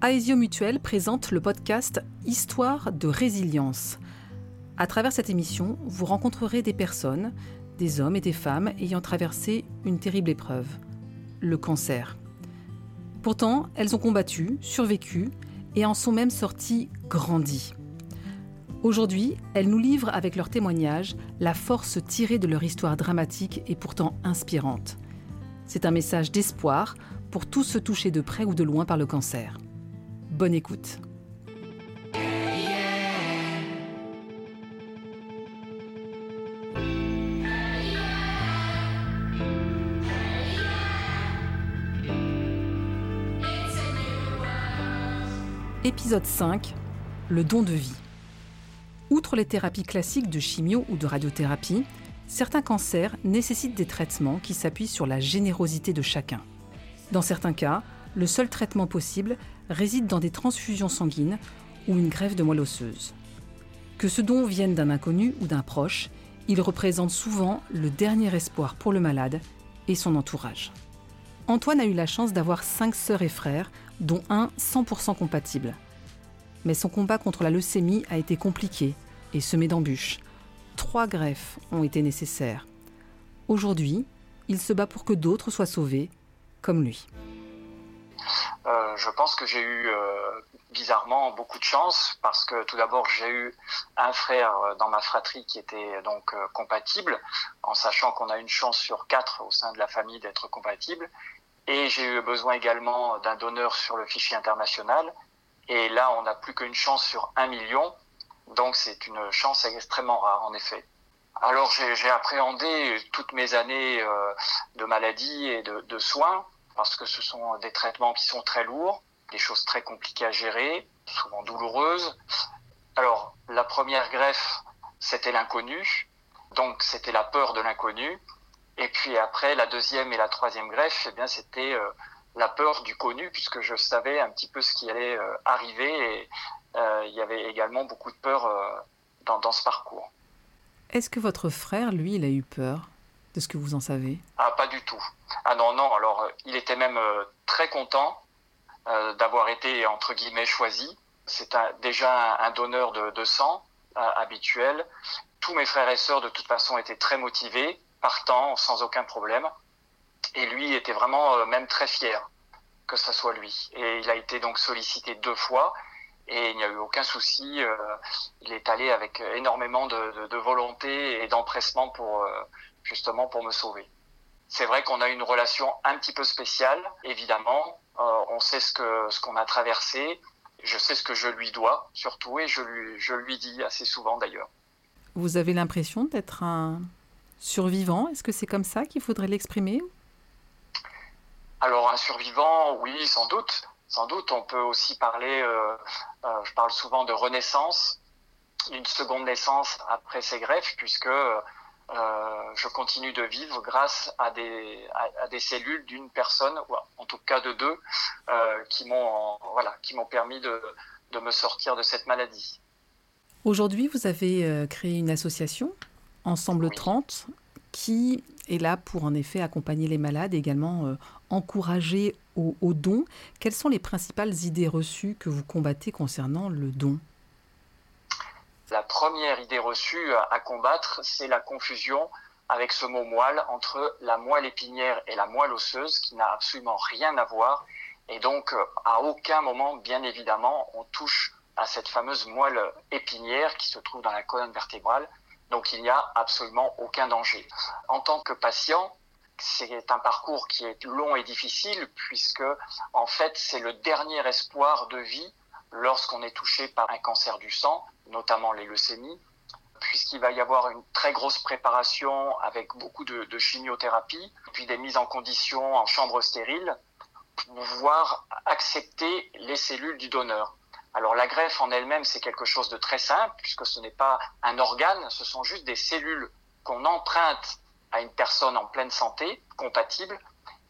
Aesio Mutuel présente le podcast Histoire de résilience. À travers cette émission, vous rencontrerez des personnes, des hommes et des femmes ayant traversé une terrible épreuve, le cancer. Pourtant, elles ont combattu, survécu et en sont même sorties grandies. Aujourd'hui, elles nous livrent avec leurs témoignages la force tirée de leur histoire dramatique et pourtant inspirante. C'est un message d'espoir pour tous ceux touchés de près ou de loin par le cancer. Bonne écoute. Épisode 5 Le don de vie. Outre les thérapies classiques de chimio ou de radiothérapie, certains cancers nécessitent des traitements qui s'appuient sur la générosité de chacun. Dans certains cas, le seul traitement possible réside dans des transfusions sanguines ou une greffe de moelle osseuse. Que ce don vienne d'un inconnu ou d'un proche, il représente souvent le dernier espoir pour le malade et son entourage. Antoine a eu la chance d'avoir cinq sœurs et frères, dont un 100% compatible. Mais son combat contre la leucémie a été compliqué et semé d'embûches. Trois greffes ont été nécessaires. Aujourd'hui, il se bat pour que d'autres soient sauvés, comme lui. Euh, je pense que j'ai eu euh, bizarrement beaucoup de chance parce que tout d'abord j'ai eu un frère euh, dans ma fratrie qui était donc compatible, en sachant qu'on a une chance sur quatre au sein de la famille d'être compatible. Et j'ai eu besoin également d'un donneur sur le fichier international. Et là, on n'a plus qu'une chance sur un million. Donc c'est une chance extrêmement rare, en effet. Alors j'ai appréhendé toutes mes années de maladie et de, de soins parce que ce sont des traitements qui sont très lourds, des choses très compliquées à gérer, souvent douloureuses. Alors, la première greffe, c'était l'inconnu, donc c'était la peur de l'inconnu. Et puis après, la deuxième et la troisième greffe, eh bien, c'était euh, la peur du connu, puisque je savais un petit peu ce qui allait euh, arriver. Et euh, il y avait également beaucoup de peur dans, dans ce parcours. Est-ce que votre frère, lui, il a eu peur? De ce que vous en savez? Ah, pas du tout. Ah non, non, alors euh, il était même euh, très content euh, d'avoir été, entre guillemets, choisi. C'est déjà un, donneur de, sang habituel. Tous mes frères et sœurs, de toute façon, étaient très motivés, partant, sans aucun problème. Et lui était vraiment même très fier que ce soit lui. Et il a été donc sollicité deux fois et il n'y a eu aucun souci. il est allé avec énormément de, volonté et d'empressement pour justement pour me sauver. C'est vrai qu'on a une relation un petit peu spéciale, évidemment. Euh, on sait ce que ce qu'on a traversé. Je sais ce que je lui dois, surtout, et je lui, je lui dis assez souvent d'ailleurs. Vous avez l'impression d'être un survivant? Est-ce que c'est comme ça qu'il faudrait l'exprimer? Alors un survivant, oui, sans doute. Sans doute, on peut aussi parler, euh, euh, je parle souvent de renaissance, une seconde naissance après ces greffes, puisque euh, je continue de vivre grâce à des, à, des cellules d'une personne, ou en tout cas de deux, qui m'ont voilà, qui m'ont permis de, de, me sortir de cette maladie. Aujourd'hui, vous avez créé une association, Ensemble 30, qui est là pour en effet accompagner les malades également encourager au, au don. Quelles sont les principales idées reçues que vous combattez concernant le don? La première idée reçue à combattre, c'est la confusion avec ce mot moelle entre la moelle épinière et la moelle osseuse qui n'a absolument rien à voir. Et donc, à aucun moment, bien évidemment, on touche à cette fameuse moelle épinière qui se trouve dans la colonne vertébrale. Donc, il n'y a absolument aucun danger. En tant que patient, c'est un parcours qui est long et difficile puisque, en fait, c'est le dernier espoir de vie lorsqu'on est touché par un cancer du sang, notamment les leucémies, puisqu'il va y avoir une très grosse préparation avec beaucoup de, chimiothérapie, puis des mises en condition en chambre stérile, pour pouvoir accepter les cellules du donneur. Alors la greffe en elle-même, c'est quelque chose de très simple, puisque ce n'est pas un organe, ce sont juste des cellules qu'on emprunte à une personne en pleine santé, compatible,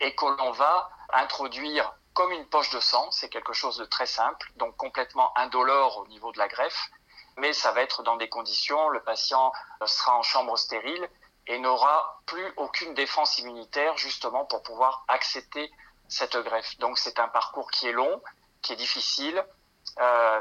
et que l'on va introduire comme une poche de sang. C'est quelque chose de très simple, donc complètement indolore au niveau de la greffe. Mais ça va être dans des conditions, le patient sera en chambre stérile et n'aura plus aucune défense immunitaire justement pour pouvoir accepter cette greffe. Donc c'est un parcours qui est long, qui est difficile,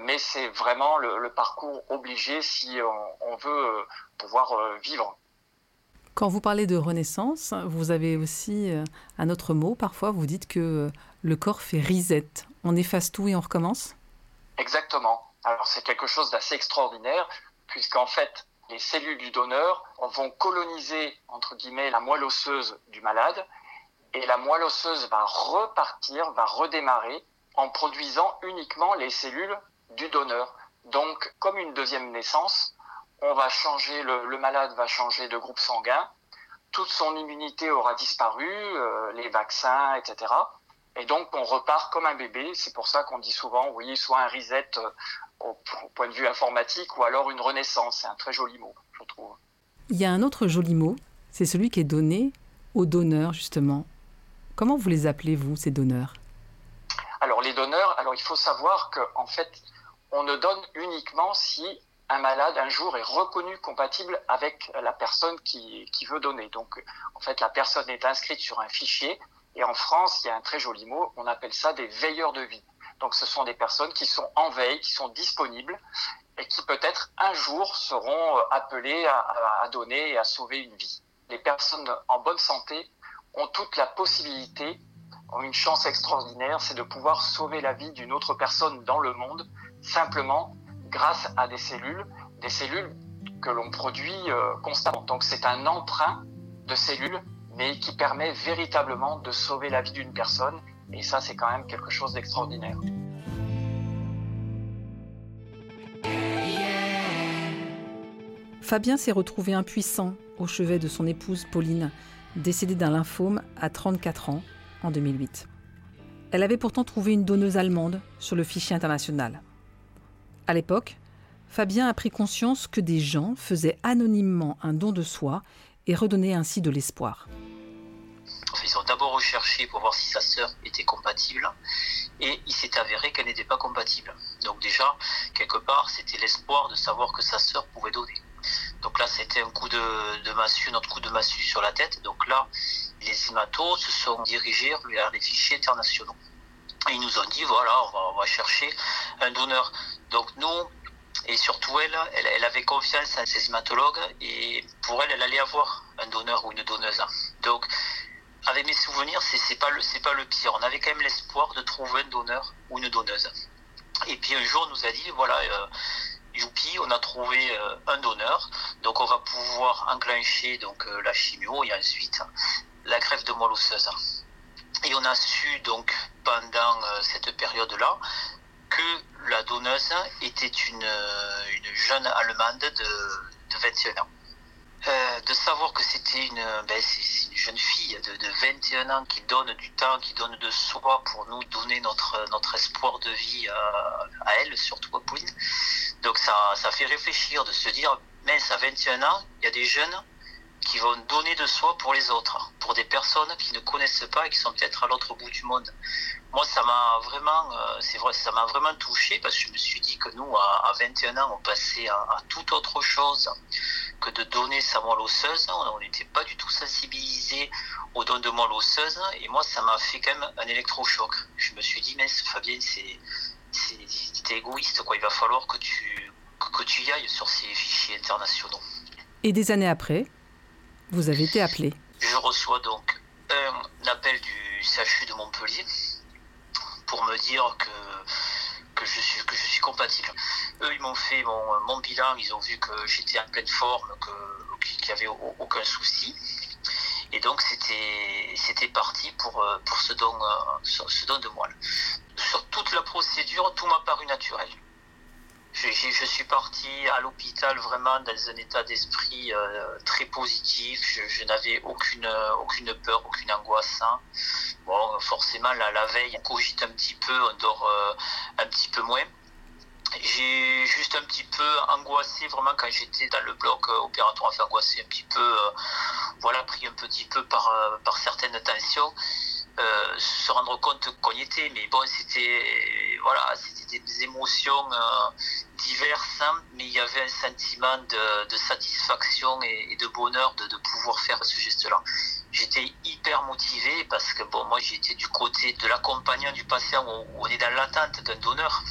mais c'est vraiment le, parcours obligé si on, veut pouvoir vivre. Quand vous parlez de renaissance, vous avez aussi un autre mot. Parfois, vous dites que le corps fait reset. On efface tout et on recommence? Exactement. Alors c'est quelque chose d'assez extraordinaire, puisqu'en fait, les cellules du donneur vont coloniser, entre guillemets, la moelle osseuse du malade, et la moelle osseuse va repartir, va redémarrer en produisant uniquement les cellules du donneur. Donc, comme une deuxième naissance, on va changer, le, malade va changer de groupe sanguin, toute son immunité aura disparu, euh, les vaccins, etc. Et donc, on repart comme un bébé. C'est pour ça qu'on dit souvent, oui, soit un reset euh, au, point de vue informatique ou alors une renaissance. C'est un très joli mot, je trouve. Il y a un autre joli mot, c'est celui qui est donné aux donneurs, justement. Comment vous les appelez, vous, ces donneurs? Alors, les donneurs, alors il faut savoir qu'en en fait, on ne donne uniquement si un malade un jour est reconnu compatible avec la personne qui, qui veut donner. Donc, en fait, la personne est inscrite sur un fichier et en France, il y a un très joli mot, on appelle ça des veilleurs de vie. Donc ce sont des personnes qui sont en veille, qui sont disponibles et qui peut-être un jour seront euh, appelées à, donner et à sauver une vie. Les personnes en bonne santé ont toute la possibilité, ont une chance extraordinaire, c'est de pouvoir sauver la vie d'une autre personne dans le monde, simplement grâce à des cellules, des cellules que l'on produit euh, constamment. Donc c'est un emprunt de cellules mais qui permet véritablement de sauver la vie d'une personne. Et ça, c'est quand même quelque chose d'extraordinaire. Fabien s'est retrouvé impuissant au chevet de son épouse Pauline, décédée d'un lymphome à 34 ans en 2008. Elle avait pourtant trouvé une donneuse allemande sur le fichier international. À l'époque, Fabien a pris conscience que des gens faisaient anonymement un don de soi et redonnaient ainsi de l'espoir. Ils ont d'abord recherché pour voir si sa sœur était compatible et il s'est avéré qu'elle n'était pas compatible. Donc déjà, quelque part, c'était l'espoir de savoir que sa sœur pouvait donner. Donc là, c'était un coup de, massue, notre coup de massue sur la tête. Donc là, se sont dirigés vers les fichiers internationaux. Ils nous ont dit, voilà, on va, chercher un donneur. Donc nous, et surtout elle, elle, avait confiance en ses hématologues et pour elle, elle allait avoir un donneur ou une donneuse. Donc avec mes souvenirs, c'est pas le pas le pire. On avait quand même l'espoir de trouver un donneur ou une donneuse. Et puis un jour, on nous a dit voilà, euh, youpi, on a trouvé euh, un donneur, donc on va pouvoir enclencher donc euh, la chimio et ensuite la de moelle osseuse. Et on a su donc pendant cette période-là que la donneuse était une, une jeune allemande de, de 21 ans. Euh, de savoir que c'était une, ben, une jeune fille de, de, 21 ans qui donne du temps, qui donne de soi pour nous donner notre, notre espoir de vie à, elle, surtout à Pauline. Donc ça, ça fait réfléchir de se dire, mais à 21 ans, il y a des jeunes qui vont donner de soi pour les autres, pour des personnes qui ne connaissent pas et qui sont peut-être à l'autre bout du monde. Moi, ça m'a vraiment, euh, c'est vrai, ça m'a vraiment touché parce que je me suis dit que nous, à, 21 ans, on passait à, à toute autre chose que de donner sa moelle osseuse. On n'était pas du tout sensibilisé au don de moelle osseuse. Et moi, ça m'a fait quand même un électrochoc. Je me suis dit, mais Fabien, c'est, c'est, égoïste, quoi. Il va falloir que tu, que, tu y ailles sur ces fichiers internationaux. Et des années après, vous avez été appelé. Je reçois donc un appel du CHU de Montpellier pour me dire que je suis, compatible. Eux, ils m'ont fait mon, bilan, ils ont vu que j'étais en pleine forme, qu'il n'y avait aucun souci. Et donc, c'était, parti pour, ce, don, ce don de moelle. Sur toute la procédure, tout m'a paru naturel. Je, suis parti à l'hôpital vraiment dans un état d'esprit euh, très positif. Je, n'avais aucune, aucune peur, aucune angoisse. Hein. Bon, forcément, la, veille, on cogite un petit peu, on dort euh, un petit peu moins. J'ai juste un petit peu angoissé vraiment quand j'étais dans le bloc euh, opératoire, enfin angoissé un petit peu, voilà, pris un petit peu par, par certaines tensions. se rendre compte qu'on y était, mais bon, c'était voilà, c'était des émotions diverses, hein, mais il y avait un sentiment de, satisfaction et, de bonheur de, pouvoir faire ce geste-là. j'étais hyper motivé parce que moi j'étais du côté de l'accompagnant du patient où, on est dans l'attente d'un donneur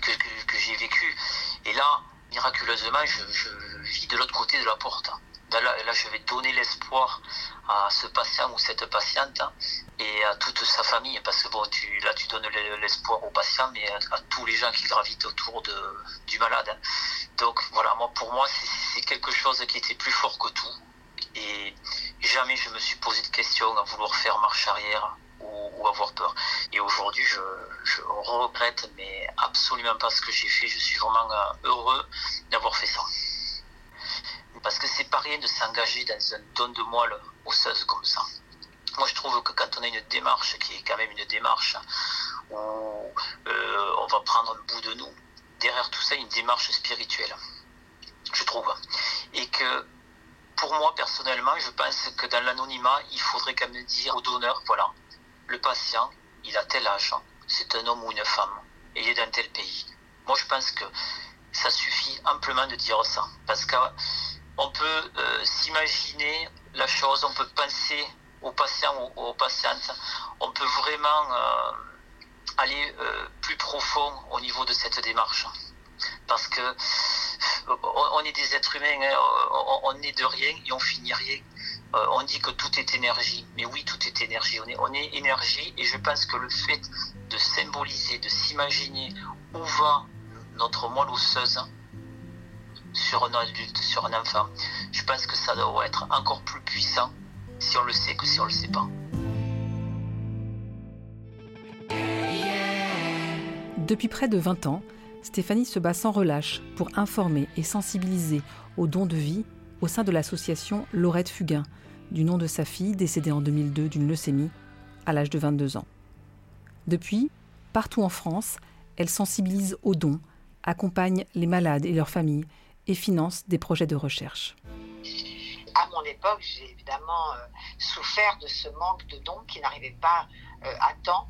que, j'ai vécu. Et là, miraculeusement, je, vis de l'autre côté de la porte. Là, là, je vais donner l'espoir à ce patient ou cette patiente et à toute sa famille parce que bon, tu, là tu donnes l'espoir au patient mais à, tous les gens qui gravitent autour du malade. Donc voilà, moi, pour moi c'est quelque chose qui était plus fort que tout et jamais je me suis posé de questions à vouloir faire marche arrière ou, avoir peur. Et aujourd'hui, je, je, regrette, mais absolument pas ce que j'ai fait. Je suis vraiment euh, heureux d'avoir fait ça. Parce que c'est pas rien de s'engager dans un don de moelle osseuse comme ça. Moi, je trouve que quand on a une démarche qui est quand même une démarche où euh, on va prendre un bout de nous, derrière tout ça, une démarche spirituelle, je trouve. Et que pour moi, personnellement, je pense que dans l'anonymat, il faudrait quand même dire au donneur, voilà, le patient, il a tel âge, c'est un homme ou une femme, et il est dans tel pays. Moi, je pense que ça suffit amplement de dire ça, parce qu'on peut euh, s'imaginer la chose, on peut penser aux patients ou aux patientes, on peut vraiment euh, aller euh, plus profond au niveau de cette démarche. Parce que on est des êtres humains, hein, on, est de rien et on finit rien. On dit que tout est énergie, mais oui, tout est énergie. On est, on est énergie et je pense que le fait de symboliser, de s'imaginer où va notre moelle osseuse sur un adulte, sur un enfant, je pense que ça doit être encore plus puissant si on le sait que si on le sait pas. Depuis près de 20 ans, Stéphanie se bat sans relâche pour informer et sensibiliser aux dons de vie au sein de l'association Laurette Fugain, du nom de sa fille décédée en 2002 d'une leucémie à l'âge de 22 ans. Depuis, partout en France, elle sensibilise aux dons, accompagne les malades et leurs familles et finance des projets de recherche. À mon époque, j'ai évidemment euh, souffert de ce manque de dons qui n'arrivait pas euh, à temps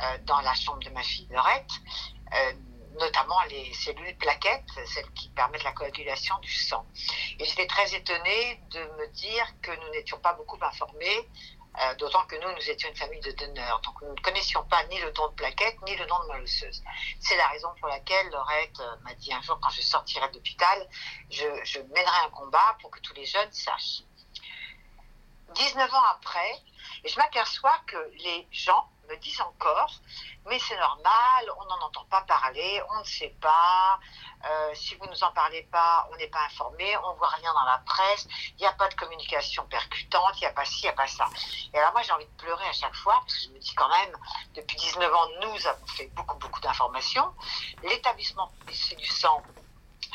euh, dans la chambre de ma fille Laurette notamment les cellules plaquettes, celles qui permettent la coagulation du sang. Et j'étais très étonnée de me dire que nous n'étions pas beaucoup informés, euh, d'autant que nous, nous étions une famille de donneurs. Donc nous ne connaissions pas ni le don de plaquettes, ni le don de molosseuse. C'est la raison pour laquelle Laurette euh, m'a dit un jour, quand je sortirai de l'hôpital, je, je mènerai un combat pour que tous les jeunes sachent. 19 ans après, je m'aperçois que les gens me disent encore, mais c'est normal, on n'en entend pas parler, on ne sait pas, euh, si vous ne nous en parlez pas, on n'est pas informé, on voit rien dans la presse, il n'y a pas de communication percutante, il n'y a pas ci, il n'y a pas ça. Et alors moi j'ai envie de pleurer à chaque fois, parce que je me dis quand même, depuis 19 ans, nous avons fait beaucoup, beaucoup d'informations. L'établissement du sang,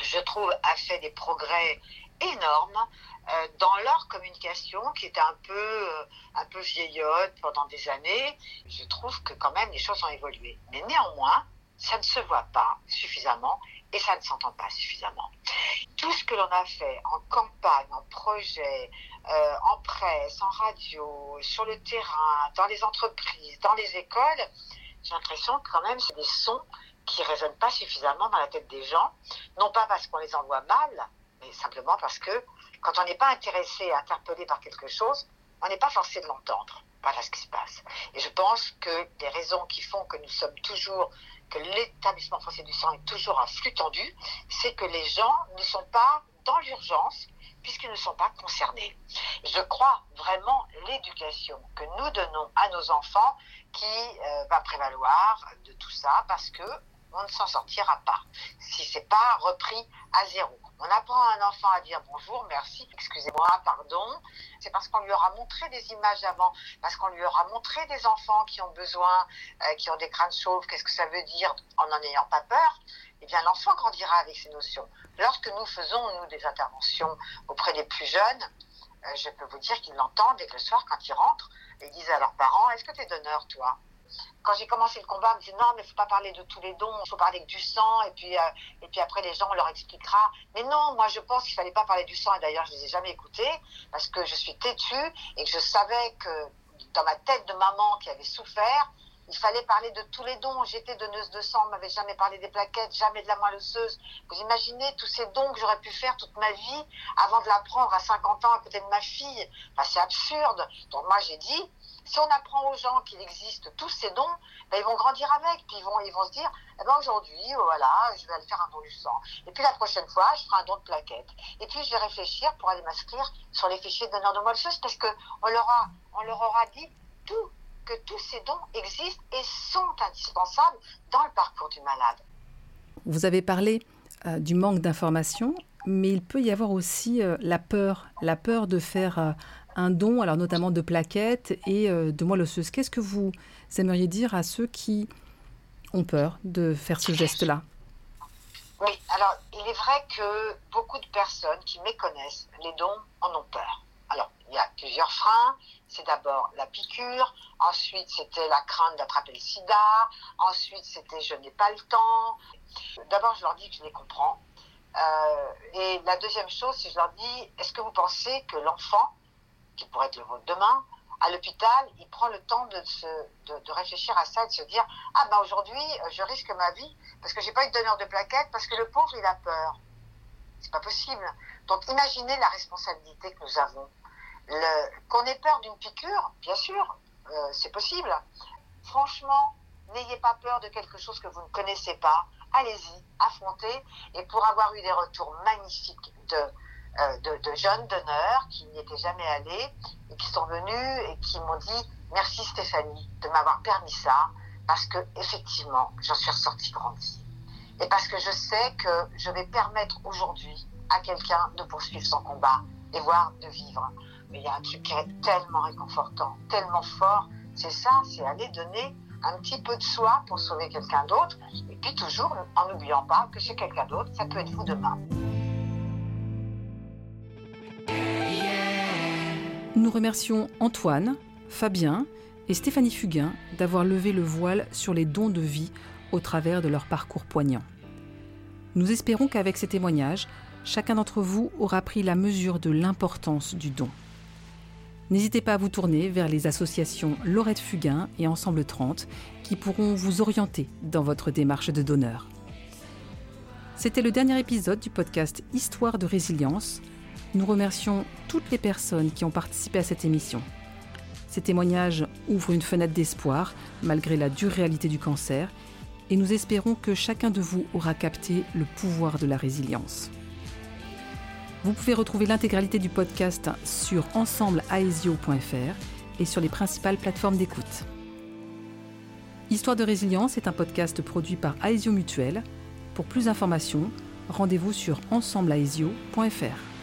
je trouve, a fait des progrès énormes. Euh, dans leur communication qui était un peu, euh, un peu vieillotte pendant des années, je trouve que quand même les choses ont évolué. Mais néanmoins, ça ne se voit pas suffisamment et ça ne s'entend pas suffisamment. Tout ce que l'on a fait en campagne, en projet, euh, en presse, en radio, sur le terrain, dans les entreprises, dans les écoles, j'ai l'impression que quand même c'est des sons qui résonnent pas suffisamment dans la tête des gens, non pas parce qu'on les envoie mal, mais simplement parce que quand on n'est pas intéressé, interpellé par quelque chose, on n'est pas forcé de l'entendre. Voilà ce qui se passe. Et je pense que les raisons qui font que nous sommes toujours, que l'établissement français du sang est toujours un flux tendu, c'est que les gens ne sont pas dans l'urgence puisqu'ils ne sont pas concernés. Je crois vraiment l'éducation que nous donnons à nos enfants qui euh, va prévaloir de tout ça parce que on ne s'en sortira pas si c'est pas repris à zéro. On apprend à un enfant à dire bonjour, merci, excusez-moi, pardon. C'est parce qu'on lui aura montré des images avant, parce qu'on lui aura montré des enfants qui ont besoin, euh, qui ont des crânes chauves, qu'est-ce que ça veut dire en n'en ayant pas peur? Eh bien, l'enfant grandira avec ces notions. Lorsque nous faisons, nous, des interventions auprès des plus jeunes, euh, je peux vous dire qu'ils l'entendent et que le soir, quand ils rentrent, ils disent à leurs parents, est-ce que tu es donneur, toi? Quand j'ai commencé le combat, on me dit non, mais il faut pas parler de tous les dons, il faut parler que du sang, et puis, euh, et puis après les gens, on leur expliquera. Mais non, moi je pense qu'il fallait pas parler du sang, et d'ailleurs je les ai jamais écoutés, parce que je suis têtue, et que je savais que dans ma tête de maman qui avait souffert, Il fallait parler de tous les dons. J'étais donneuse de sang, on m'avait jamais parlé des plaquettes, jamais de la moelle osseuse. Vous imaginez tous ces dons que j'aurais pu faire toute ma vie avant de la prendre à 50 ans à côté de ma fille. C'est absurde. Donc moi, j'ai dit, si on apprend aux gens qu'il existe tous ces dons, ben, ils vont grandir avec, puis ils vont, ils vont se dire, eh ben aujourd'hui, oh, voilà, je vais aller faire un don du sang. Et puis la prochaine fois, je ferai un don de plaquettes. Et puis je vais réfléchir pour aller m'inscrire sur les fichiers de donneurs de moelle osseuse parce qu'on leur, on leur aura dit tout, que tous ces dons existent et sont indispensables dans le parcours du malade. Vous avez parlé euh, du manque d'informations, mais il peut y avoir aussi euh, la peur, la peur de faire euh, un don, alors notamment de plaquettes et de moelle osseuse. Qu'est-ce que vous aimeriez dire à ceux qui ont peur de faire ce geste-là? Oui, alors il est vrai que beaucoup de personnes qui méconnaissent les dons en ont peur. Alors, il y a plusieurs freins. C'est d'abord la piqûre, ensuite c'était la crainte d'attraper le sida, ensuite c'était je n'ai pas le temps. D'abord, je leur dis que je les comprends. Euh, et la deuxième chose, c'est je leur dis, est-ce que vous pensez que l'enfant qui pourrait être le vôtre demain, à l'hôpital, il prend le temps de, réfléchir à ça, de se dire ah ben aujourd'hui euh, je risque ma vie parce que j'ai pas eu de donneur de plaquettes parce que le pauvre il a peur. C'est pas possible. Donc imaginez la responsabilité que nous avons. Qu'on ait peur d'une piqûre, bien sûr, euh, c'est possible. Franchement, n'ayez pas peur de quelque chose que vous ne connaissez pas. Allez-y, affrontez. Et pour avoir eu des retours magnifiques de euh, de, de, jeunes donneurs qui n'y étaient jamais allés et qui sont venus et qui m'ont dit merci Stéphanie de m'avoir permis ça parce que effectivement j'en suis ressortie grandie et parce que je sais que je vais permettre aujourd'hui à quelqu'un de poursuivre son combat et voire de vivre. Mais il y a un truc qui est tellement réconfortant, tellement fort, c'est ça, c'est aller donner un petit peu de soi pour sauver quelqu'un d'autre, et puis toujours en n'oubliant pas que chez quelqu'un d'autre, ça peut être vous demain. Nous remercions Antoine, Fabien et Stéphanie Fugain d'avoir levé le voile sur les dons de vie au travers de leur parcours poignant. Nous espérons qu'avec ces témoignages, chacun d'entre vous aura pris la mesure de l'importance du don. N'hésitez pas à vous tourner vers les associations Laurette Fugain et Ensemble 30 qui pourront vous orienter dans votre démarche de donneur. C'était le dernier épisode du podcast Histoire de résilience nous remercions toutes les personnes qui ont participé à cette émission. Ces témoignages ouvrent une fenêtre d'espoir malgré la dure réalité du cancer et nous espérons que chacun de vous aura capté le pouvoir de la résilience. Vous pouvez retrouver l'intégralité du podcast sur ensembleaesio.fr et sur les principales plateformes d'écoute. Histoire de résilience est un podcast produit par Aesio Mutuel. Pour plus d'informations, rendez-vous sur ensembleaesio.fr.